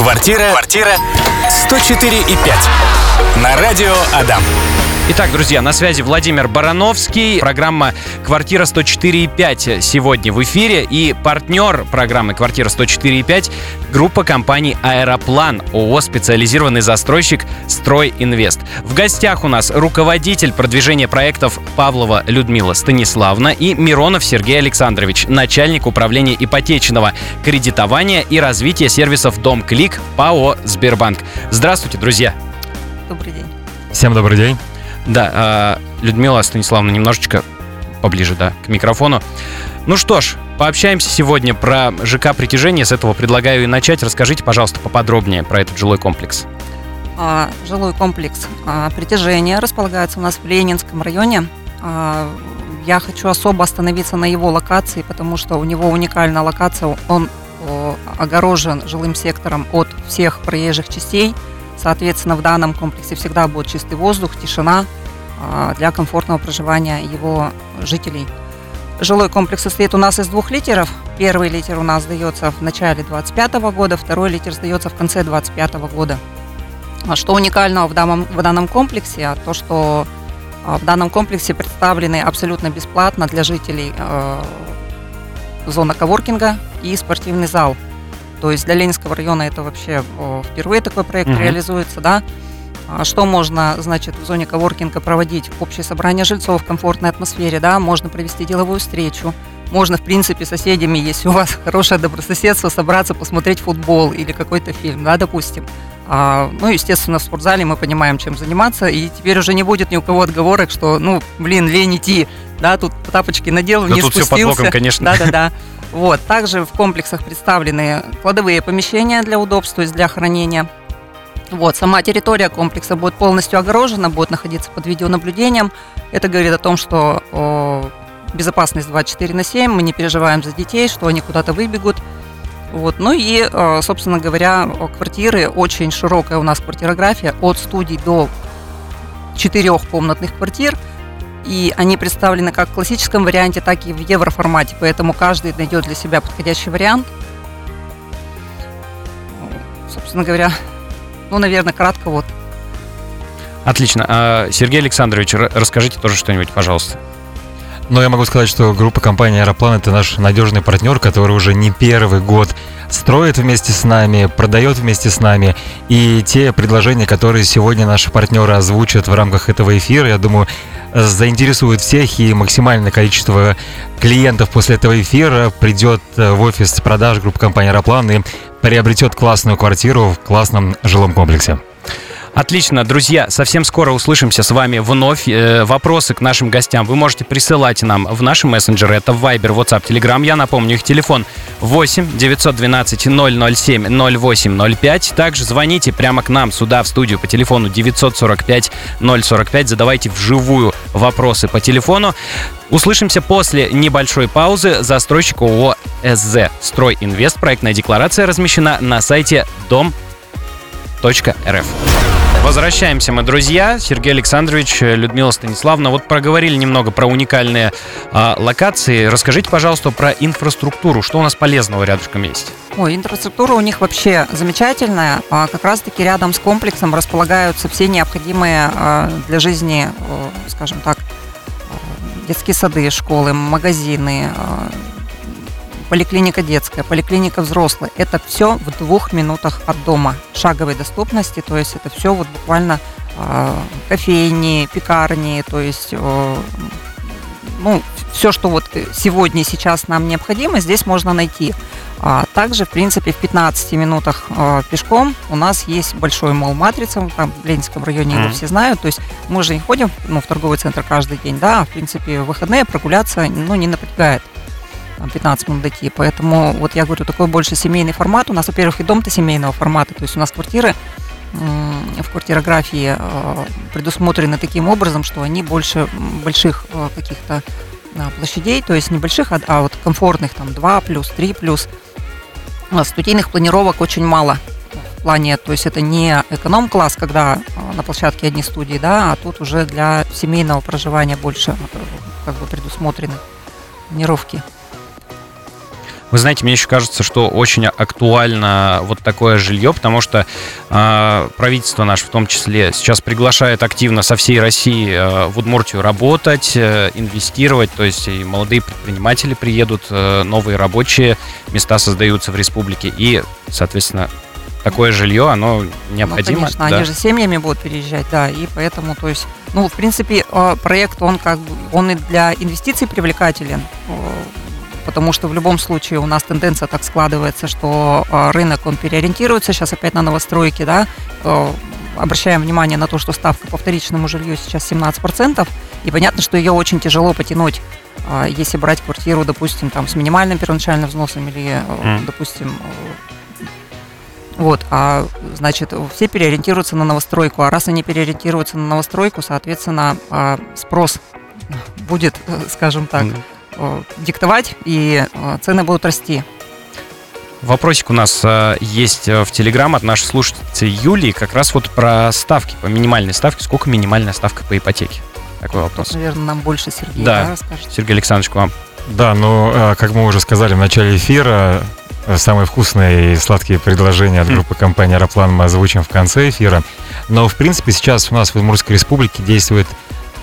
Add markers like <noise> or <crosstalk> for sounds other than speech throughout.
Квартира. Квартира. 104 и 5. На радио Адам. Итак, друзья, на связи Владимир Барановский. Программа «Квартира 104,5» сегодня в эфире. И партнер программы «Квартира 104,5» — группа компаний «Аэроплан», ООО «Специализированный застройщик Строй Инвест». В гостях у нас руководитель продвижения проектов Павлова Людмила Станиславна и Миронов Сергей Александрович, начальник управления ипотечного кредитования и развития сервисов «Дом Клик» ПАО «Сбербанк». Здравствуйте, друзья! Добрый день. Всем добрый день. Да, э, Людмила Станиславовна, немножечко поближе, да, к микрофону. Ну что ж, пообщаемся сегодня про ЖК «Притяжение». С этого предлагаю и начать. Расскажите, пожалуйста, поподробнее про этот жилой комплекс. А, жилой комплекс а, «Притяжение» располагается у нас в Ленинском районе. А, я хочу особо остановиться на его локации, потому что у него уникальная локация. Он огорожен жилым сектором от всех проезжих частей – Соответственно, в данном комплексе всегда будет чистый воздух, тишина а, для комфортного проживания его жителей. Жилой комплекс состоит у нас из двух литеров. Первый литер у нас сдается в начале 2025 года, второй литер сдается в конце 2025 года. А что уникального в данном, в данном комплексе? А то, что в данном комплексе представлены абсолютно бесплатно для жителей зона коворкинга и спортивный зал – то есть для Ленинского района это вообще впервые такой проект угу. реализуется, да. А что можно, значит, в зоне коворкинга проводить? Общее собрание жильцов в комфортной атмосфере, да, можно провести деловую встречу, можно, в принципе, соседями, если у вас <laughs> хорошее добрососедство, собраться, посмотреть футбол или какой-то фильм, да, допустим. А, ну, естественно, в спортзале мы понимаем, чем заниматься, и теперь уже не будет ни у кого отговорок, что, ну, блин, лень идти, да, тут тапочки надел, да не тут спустился. Все под боком, конечно. Да-да-да. <laughs> Вот. Также в комплексах представлены кладовые помещения для удобства, то есть для хранения. Вот, сама территория комплекса будет полностью огорожена, будет находиться под видеонаблюдением. Это говорит о том, что о, безопасность 24 на 7, мы не переживаем за детей, что они куда-то выбегут. Вот. Ну и, собственно говоря, квартиры, очень широкая у нас квартирография, от студий до четырехкомнатных квартир – и они представлены как в классическом варианте, так и в евроформате, поэтому каждый найдет для себя подходящий вариант. Собственно говоря, ну, наверное, кратко вот. Отлично. А, Сергей Александрович, расскажите тоже что-нибудь, пожалуйста. Ну, я могу сказать, что группа компании «Аэроплан» — это наш надежный партнер, который уже не первый год строит вместе с нами, продает вместе с нами. И те предложения, которые сегодня наши партнеры озвучат в рамках этого эфира, я думаю, заинтересует всех и максимальное количество клиентов после этого эфира придет э, в офис продаж группы компании «Аэроплан» и приобретет классную квартиру в классном жилом комплексе. Отлично, друзья, совсем скоро услышимся с вами вновь. Э, вопросы к нашим гостям вы можете присылать нам в наши мессенджеры. Это Viber, WhatsApp, Telegram. Я напомню, их телефон 8 912 007 0805. Также звоните прямо к нам сюда в студию по телефону 945 045. Задавайте вживую вопросы по телефону. Услышимся после небольшой паузы. Застройщик ООО СЗ «Стройинвест». Проектная декларация размещена на сайте дом.рф. Возвращаемся мы, друзья. Сергей Александрович, Людмила Станиславовна. Вот проговорили немного про уникальные э, локации. Расскажите, пожалуйста, про инфраструктуру. Что у нас полезного рядышком есть? Ой, инфраструктура у них вообще замечательная. А как раз-таки рядом с комплексом располагаются все необходимые э, для жизни, э, скажем так, детские сады, школы, магазины, поликлиника детская, поликлиника взрослая. Это все в двух минутах от дома шаговой доступности, то есть это все вот буквально э, кофейни, пекарни, то есть э, ну, все, что вот сегодня и сейчас нам необходимо, здесь можно найти. А также, в принципе, в 15 минутах э, пешком у нас есть большой мол матрица, там в Ленинском районе mm-hmm. его все знают, то есть мы же не ходим ну, в торговый центр каждый день, да, в принципе, в выходные прогуляться ну, не напрягает там, 15 минут дойти. Поэтому вот я говорю, такой больше семейный формат. У нас, во-первых, и дом-то семейного формата. То есть у нас квартиры в квартирографии э, предусмотрены таким образом, что они больше больших э, каких-то площадей, то есть небольших, а, а вот комфортных, там 2 плюс, 3 плюс. Студийных планировок очень мало в плане, то есть это не эконом-класс, когда э, на площадке одни студии, да, а тут уже для семейного проживания больше как бы предусмотрены планировки. Вы знаете, мне еще кажется, что очень актуально вот такое жилье, потому что э, правительство наше в том числе сейчас приглашает активно со всей России э, в Удмуртию работать, э, инвестировать, то есть и молодые предприниматели приедут, э, новые рабочие места создаются в республике, и, соответственно, такое жилье, оно необходимо. Ну, конечно, да. они же семьями будут переезжать, да, и поэтому, то есть, ну, в принципе, э, проект, он как бы, он и для инвестиций привлекателен, э, потому что в любом случае у нас тенденция так складывается, что э, рынок, он переориентируется сейчас опять на новостройки, да, обращаем внимание на то, что ставка по вторичному жилью сейчас 17%, и понятно, что ее очень тяжело потянуть если брать квартиру, допустим, там с минимальным первоначальным взносом или, mm. допустим, вот, а значит, все переориентируются на новостройку, а раз они переориентируются на новостройку, соответственно, спрос будет, э, скажем так, mm. Диктовать, и э, цены будут расти. Вопросик у нас э, есть в Телеграм от нашей слушательницы Юлии, как раз вот про ставки, по минимальной ставке. Сколько минимальная ставка по ипотеке? Такой вопрос. Наверное, нам больше Сергей да, да расскажет. Сергей Александрович, к вам. Да, ну, как мы уже сказали в начале эфира, самые вкусные и сладкие предложения от группы компании «Аэроплан» мы озвучим в конце эфира. Но, в принципе, сейчас у нас в Удмуртской республике действует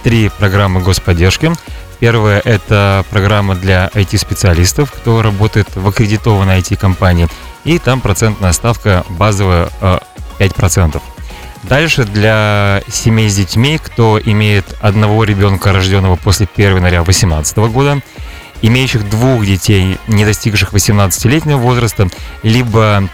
три программы господдержки. Первая – это программа для IT-специалистов, кто работает в аккредитованной IT-компании. И там процентная ставка базовая 5%. Э, Дальше для семей с детьми, кто имеет одного ребенка, рожденного после 1 января 2018 года, имеющих двух детей, не достигших 18-летнего возраста, либо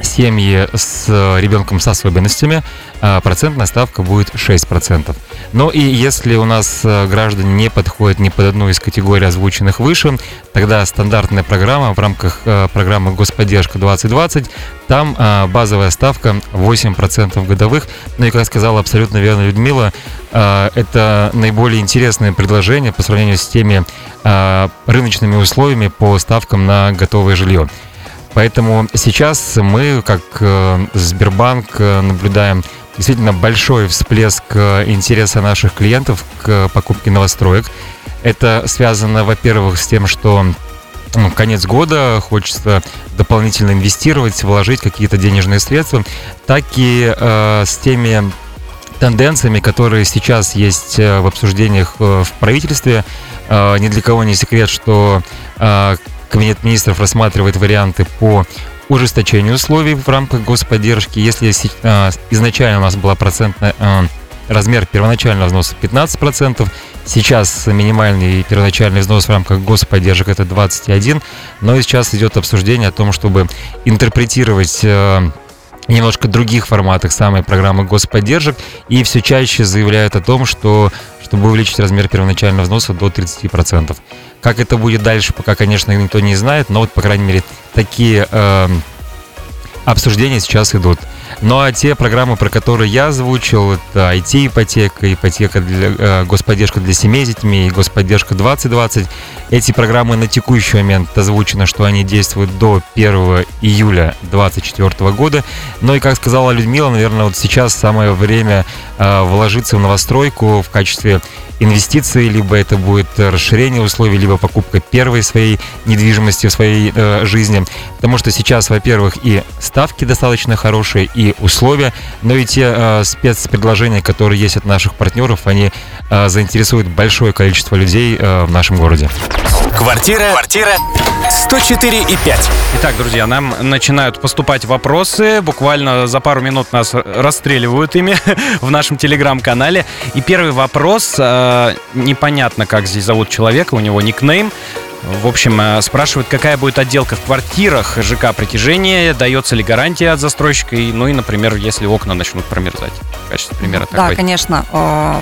семьи с ребенком с особенностями, а, процентная ставка будет 6%. Но и если у нас а, граждане не подходят ни под одну из категорий, озвученных выше, тогда стандартная программа в рамках а, программы «Господдержка 2020», там базовая ставка 8% годовых. Ну и, как сказала абсолютно верно Людмила, это наиболее интересное предложение по сравнению с теми рыночными условиями по ставкам на готовое жилье. Поэтому сейчас мы, как э, Сбербанк, э, наблюдаем действительно большой всплеск э, интереса наших клиентов к покупке новостроек. Это связано, во-первых, с тем, что ну, конец года, хочется дополнительно инвестировать, вложить какие-то денежные средства, так и э, с теми тенденциями, которые сейчас есть в обсуждениях в правительстве. Ни для кого не секрет, что Кабинет министров рассматривает варианты по ужесточению условий в рамках господдержки. Если э, изначально у нас была процентная э, размер первоначального взноса 15%, сейчас минимальный первоначальный взнос в рамках господдержек это 21%, но сейчас идет обсуждение о том, чтобы интерпретировать э, немножко других форматах самой программы господдержек и все чаще заявляют о том, что чтобы увеличить размер первоначального взноса до 30%. Как это будет дальше, пока, конечно, никто не знает, но вот, по крайней мере, такие э, обсуждения сейчас идут. Ну а те программы, про которые я озвучил, это IT-ипотека, ипотека для э, господдержка для семей с детьми и господдержка 2020. Эти программы на текущий момент озвучено, что они действуют до 1 июля 2024 года. Ну и как сказала Людмила, наверное, вот сейчас самое время э, вложиться в новостройку в качестве инвестиции, либо это будет расширение условий, либо покупка первой своей недвижимости в своей э, жизни. Потому что сейчас, во-первых, и ставки достаточно хорошие, и условия, но и те э, спецпредложения, которые есть от наших партнеров, они э, заинтересуют большое количество людей э, в нашем городе. Квартира, квартира 104 и 5. Итак, друзья, нам начинают поступать вопросы. Буквально за пару минут нас расстреливают ими <laughs> в нашем телеграм-канале. И первый вопрос, э, непонятно, как здесь зовут человека, у него никнейм. В общем, э, спрашивают, какая будет отделка в квартирах ЖК притяжения, дается ли гарантия от застройщика, и, ну и, например, если окна начнут промерзать. В качестве примера Да, такой. конечно. Э,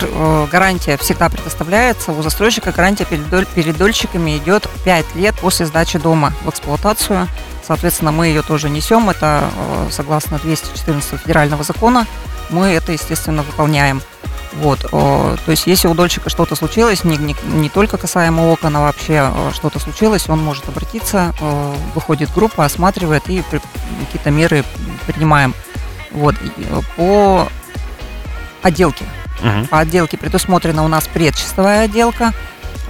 э, гарантия всегда предоставляется. У застройщика гарантия перед дольщиками идет 5 лет после сдачи дома в эксплуатацию. Соответственно, мы ее тоже несем. Это согласно 214 федерального закона. Мы это, естественно, выполняем. Вот, то есть если у дольщика что-то случилось, не, не, не только касаемо окон, а вообще что-то случилось, он может обратиться, выходит группа, осматривает и какие-то меры принимаем. Вот, по отделке. Угу. По отделке предусмотрена у нас предчистовая отделка.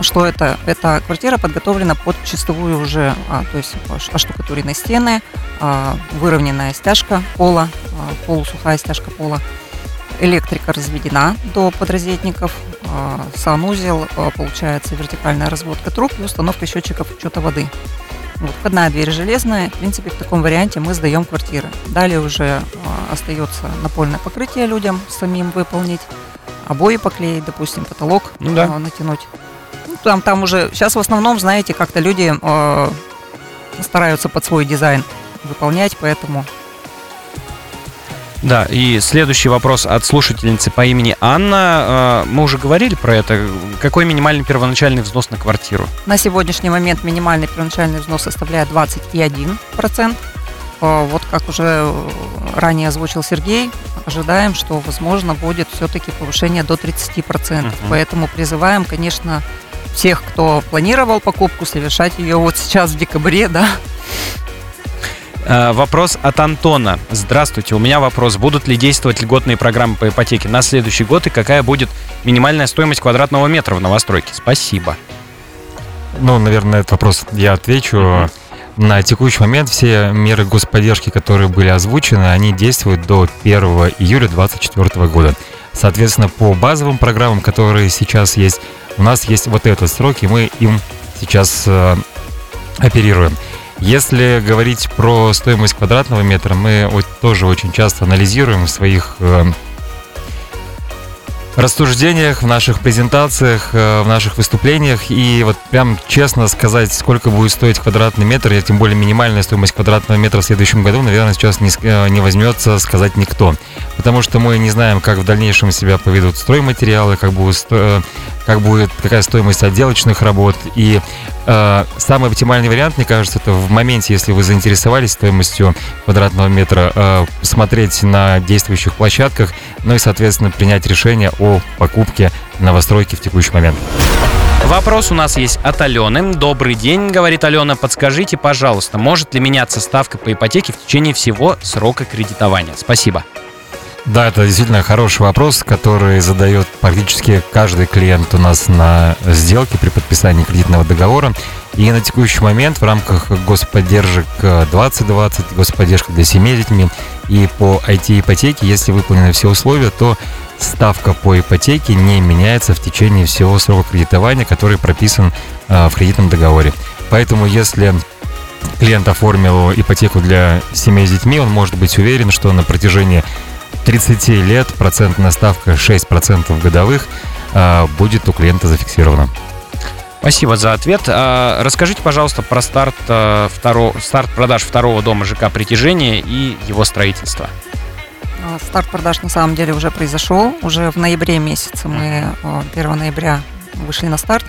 что это? Это квартира подготовлена под чистовую уже, а, то есть оштукатуренные стены, а, выровненная стяжка пола, а, полусухая стяжка пола, электрика разведена до подрозетников, а, санузел, а, получается вертикальная разводка труб и установка счетчиков учета воды. Вот, входная дверь железная. В принципе, в таком варианте мы сдаем квартиры. Далее уже а, остается напольное покрытие людям самим выполнить, обои поклеить, допустим, потолок Ну да. натянуть. Ну, там, там уже сейчас в основном, знаете, как-то люди э, стараются под свой дизайн выполнять, поэтому Да, и следующий вопрос от слушательницы по имени Анна. Э, Мы уже говорили про это. Какой минимальный первоначальный взнос на квартиру? на сегодняшний момент минимальный первоначальный взнос составляет 21%. Э, Вот как уже э, ранее озвучил Сергей, ожидаем, что возможно будет все-таки повышение до 30%. Мгм. Поэтому призываем, конечно, всех, кто планировал покупку, совершать ее вот сейчас в декабре, да, Вопрос от Антона. Здравствуйте, у меня вопрос. Будут ли действовать льготные программы по ипотеке на следующий год и какая будет минимальная стоимость квадратного метра в новостройке? Спасибо. Ну, наверное, на этот вопрос я отвечу. На текущий момент все меры господдержки, которые были озвучены, они действуют до 1 июля 2024 года. Соответственно, по базовым программам, которые сейчас есть, у нас есть вот этот срок, и мы им сейчас э, оперируем. Если говорить про стоимость квадратного метра, мы тоже очень часто анализируем в своих э, рассуждениях, в наших презентациях, э, в наших выступлениях. И вот прям честно сказать, сколько будет стоить квадратный метр, и тем более минимальная стоимость квадратного метра в следующем году, наверное, сейчас не, э, не возьмется сказать никто. Потому что мы не знаем, как в дальнейшем себя поведут стройматериалы, как будет, сто- э, как будет какая стоимость отделочных работ. И э, самый оптимальный вариант, мне кажется, это в моменте, если вы заинтересовались стоимостью квадратного метра, э, смотреть на действующих площадках, ну и, соответственно, принять решение о покупке новостройки в текущий момент. Вопрос у нас есть от Алены. Добрый день, говорит Алена. Подскажите, пожалуйста, может ли меняться ставка по ипотеке в течение всего срока кредитования? Спасибо. Да, это действительно хороший вопрос, который задает практически каждый клиент у нас на сделке при подписании кредитного договора. И на текущий момент в рамках господдержек э, 2020, господдержка для семей с детьми и по IT-ипотеке, если выполнены все условия, то ставка по ипотеке не меняется в течение всего срока кредитования, который прописан э, в кредитном договоре. Поэтому если клиент оформил ипотеку для семей с детьми, он может быть уверен, что на протяжении 30 лет процентная ставка 6% годовых а, будет у клиента зафиксирована. Спасибо за ответ. А, Расскажите, пожалуйста, про старт, а, второго, старт продаж второго дома ЖК «Притяжение» и его строительство. Старт продаж на самом деле уже произошел. Уже в ноябре месяце мы а, 1 ноября вышли на старт.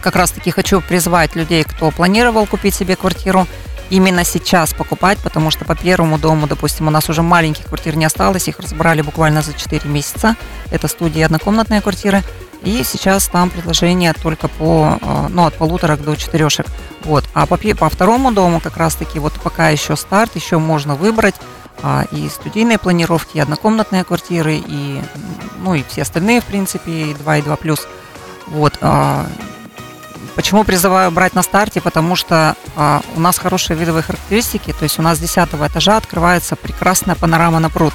Как раз таки хочу призвать людей, кто планировал купить себе квартиру, именно сейчас покупать, потому что по первому дому, допустим, у нас уже маленьких квартир не осталось, их разобрали буквально за 4 месяца. Это студии однокомнатные квартиры. И сейчас там предложение только по, э, ну, от полуторок до четырешек. Вот. А по, по второму дому как раз-таки вот пока еще старт, еще можно выбрать а, и студийные планировки, и однокомнатные квартиры, и, ну, и все остальные, в принципе, и 2, и 2 плюс. Вот. Почему призываю брать на старте? Потому что а, у нас хорошие видовые характеристики, то есть у нас с 10 этажа открывается прекрасная панорама на пруд.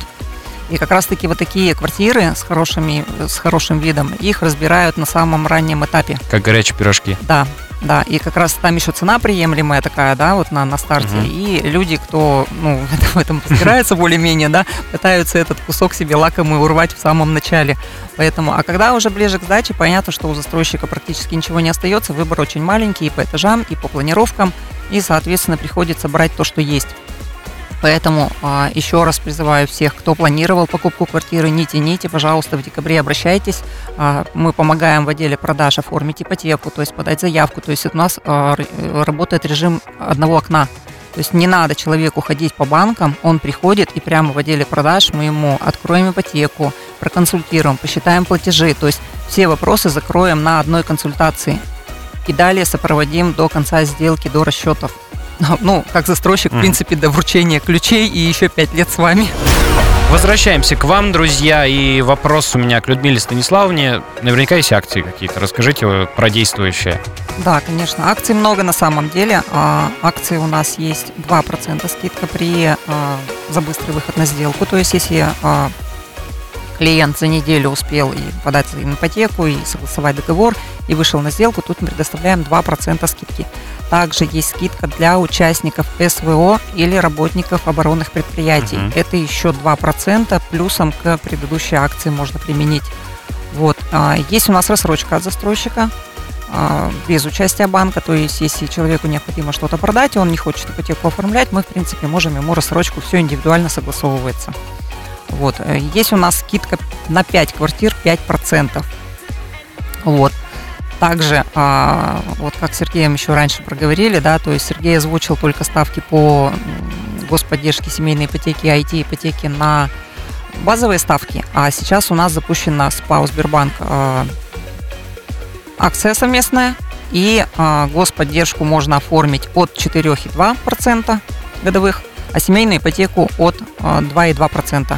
И как раз-таки вот такие квартиры с, хорошими, с хорошим видом, их разбирают на самом раннем этапе. Как горячие пирожки. Да, да. И как раз там еще цена приемлемая такая, да, вот на, на старте. Мгм. И люди, кто ну, <laughs> в этом- в этом разбирается более-менее, да, пытаются этот кусок себе лакомый урвать в самом начале. Поэтому, а когда уже ближе к сдаче, понятно, что у застройщика практически ничего не остается, выбор очень маленький и по этажам, и по планировкам, и, соответственно, приходится брать то, что есть. Поэтому а, еще раз призываю всех, кто планировал покупку квартиры, не тяните, пожалуйста, в декабре обращайтесь. А, мы помогаем в отделе продаж оформить ипотеку, то есть подать заявку. То есть у нас а, э, работает режим одного окна. То есть не надо человеку ходить по банкам, он приходит и прямо в отделе продаж мы ему откроем ипотеку, проконсультируем, посчитаем платежи. То есть все вопросы закроем на одной консультации. И далее сопроводим до конца сделки, до расчетов. <laughs> Ну, как застройщик, в принципе, до вручения ключей и еще пять лет с вами. Возвращаемся к вам, друзья, и вопрос у меня к Людмиле Станиславовне. Наверняка есть акции какие-то. Расскажите про действующие. Да, конечно. Акций много на самом деле. А, акции у нас есть 2% скидка при а, за быстрый выход на сделку. То есть, если а, клиент за неделю успел и подать ипотеку, и согласовать договор, и вышел на сделку, тут мы предоставляем 2% скидки. Также есть скидка для участников СВО или работников оборонных предприятий. Uh-huh. Это еще 2%, плюсом к предыдущей акции можно применить. Вот. Есть у нас рассрочка от застройщика а, без участия банка. То есть, если человеку необходимо что-то продать, и он не хочет ипотеку оформлять, мы, в принципе, можем ему рассрочку, все индивидуально согласовывается. Вот. Э, есть у нас скидка на 5 квартир 5%. Вот. Также, а, вот как с Сергеем еще раньше проговорили, да, то есть Сергей озвучил только ставки по господдержке семейной ипотеки, IT-ипотеки на базовые ставки, а сейчас у нас запущена СПАУ Сбербанк а, акция совместная, и а, господдержку можно оформить от 4,2% годовых, а семейную ипотеку от а, 2,2%.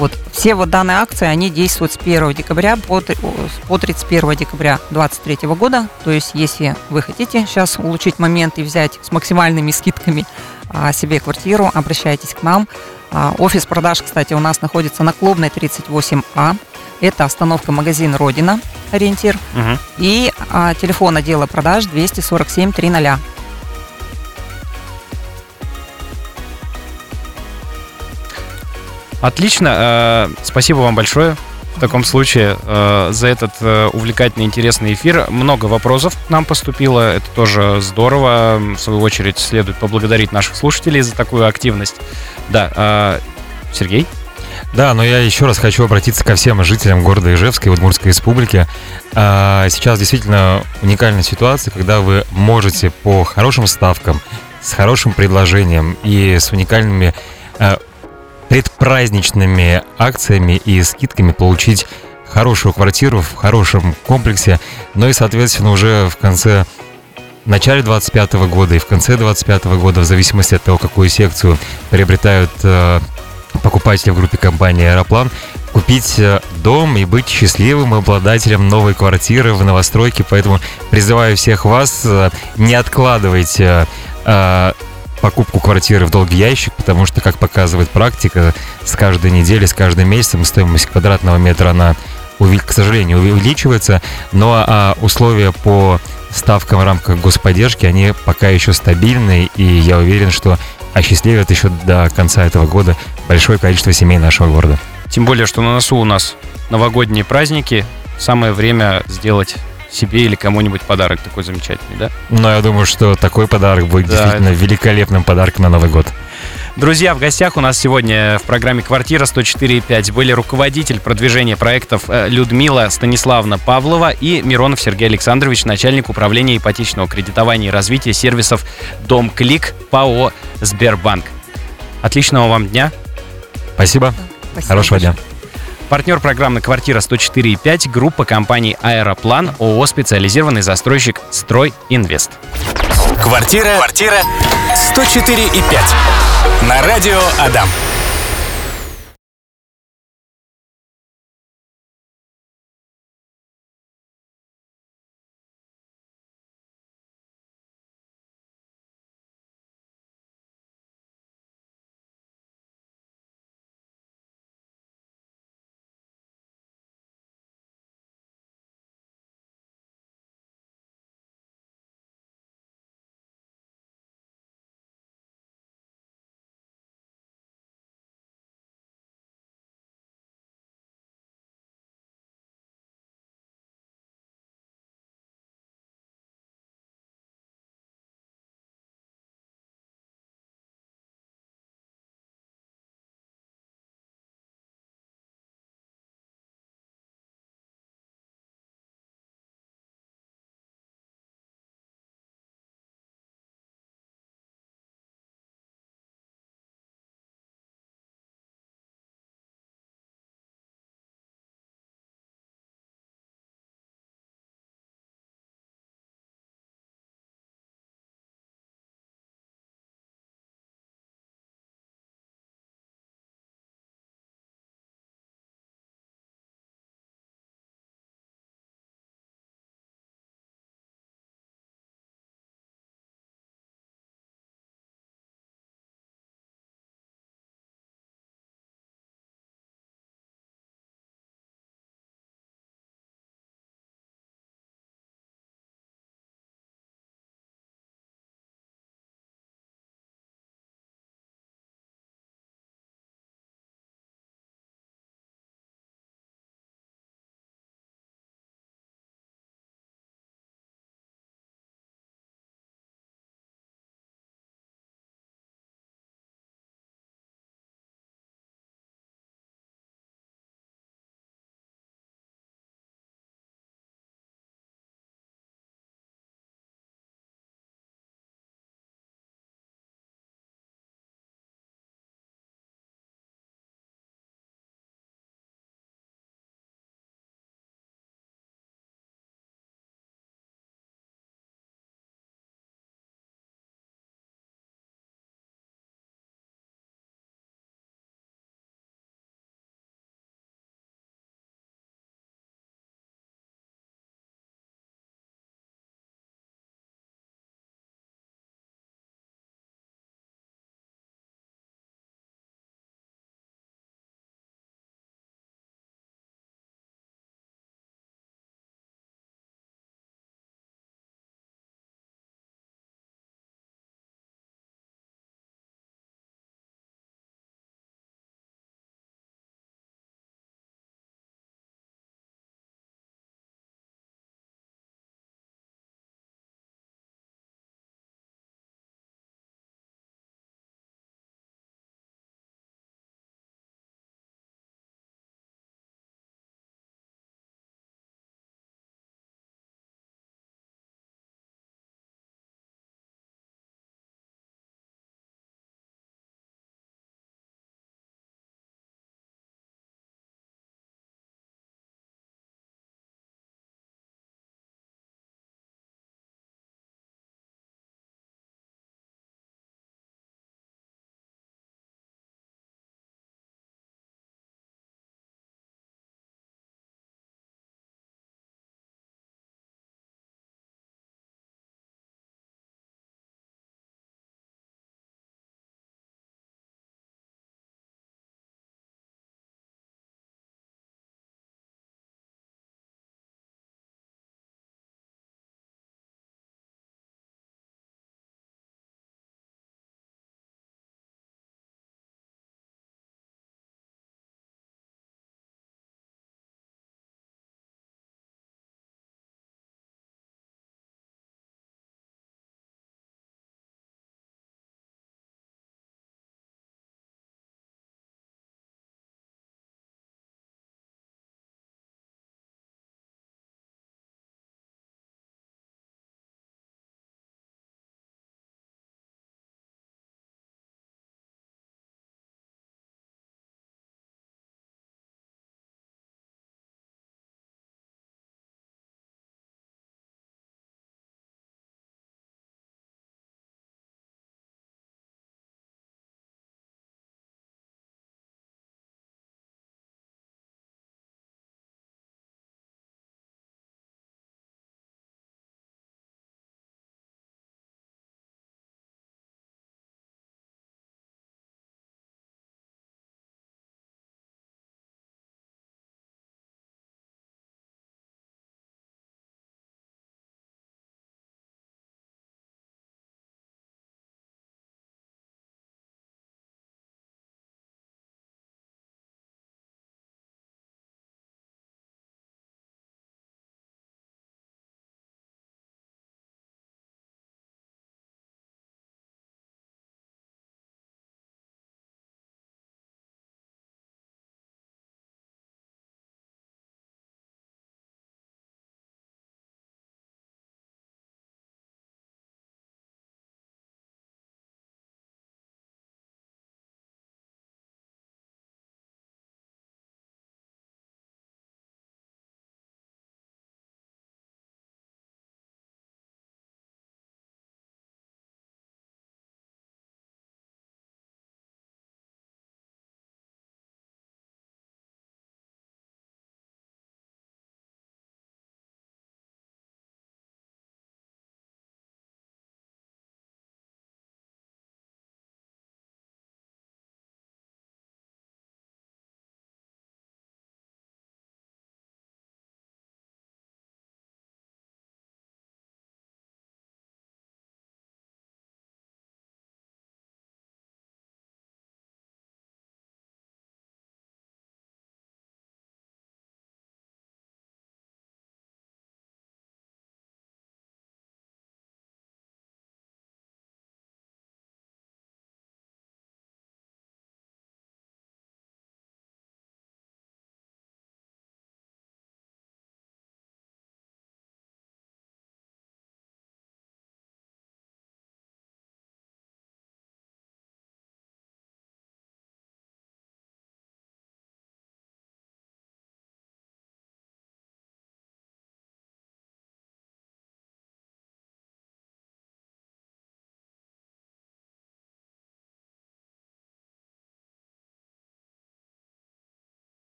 Вот. Все вот данные акции, они действуют с 1 декабря по, по 31 декабря 2023 года. То есть, если вы хотите сейчас улучшить момент и взять с максимальными скидками а, себе квартиру, обращайтесь к нам. А, офис продаж, кстати, у нас находится на Клубной 38А. Это остановка магазин Родина, ориентир. Угу. И а, телефон отдела продаж 247 300. Отлично. Э, спасибо вам большое в таком случае э, за этот э, увлекательный, интересный эфир. Много вопросов нам поступило, это тоже здорово. В свою очередь следует поблагодарить наших слушателей за такую активность. Да, Сергей? Да, но я еще раз хочу обратиться ко всем жителям города Ижевска и Удмуртской республики. Сейчас действительно уникальная ситуация, когда вы можете по хорошим ставкам, с хорошим предложением и с уникальными предпраздничными акциями и скидками получить хорошую квартиру в хорошем комплексе, но и, соответственно, уже в конце в начале 25 года и в конце 25 года, в зависимости от того, какую секцию приобретают э, покупателя в группе компании «Аэроплан» купить э, дом и быть счастливым обладателем новой квартиры в новостройке. Поэтому призываю всех вас, э, не откладывать э, покупку квартиры в долгий ящик, потому что, как показывает практика, с каждой недели, с каждым месяцем стоимость квадратного метра, она, к сожалению, увеличивается, но а условия по ставкам в рамках господдержки, они пока еще стабильны, и я уверен, что осчастливят еще до конца этого года большое количество семей нашего города. Тем более, что на носу у нас новогодние праздники. Самое время сделать себе или кому-нибудь подарок такой замечательный, да? Ну, я думаю, что такой подарок будет да, действительно это... великолепным подарком на Новый год. Друзья, в гостях у нас сегодня в программе «Квартира 104.5» были руководитель продвижения проектов э, Людмила Станиславна Павлова и Миронов Сергей Александрович, начальник управления ипотечного кредитования и развития сервисов «Дом Клик» ПАО «Сбербанк». Отличного вам дня. Спасибо. Спасибо Хорошего дня. Партнер программы «Квартира 104.5» группа компаний «Аэроплан», ООО «Специализированный застройщик Строй Инвест». Квартира, квартира 104.5 на радио Адам.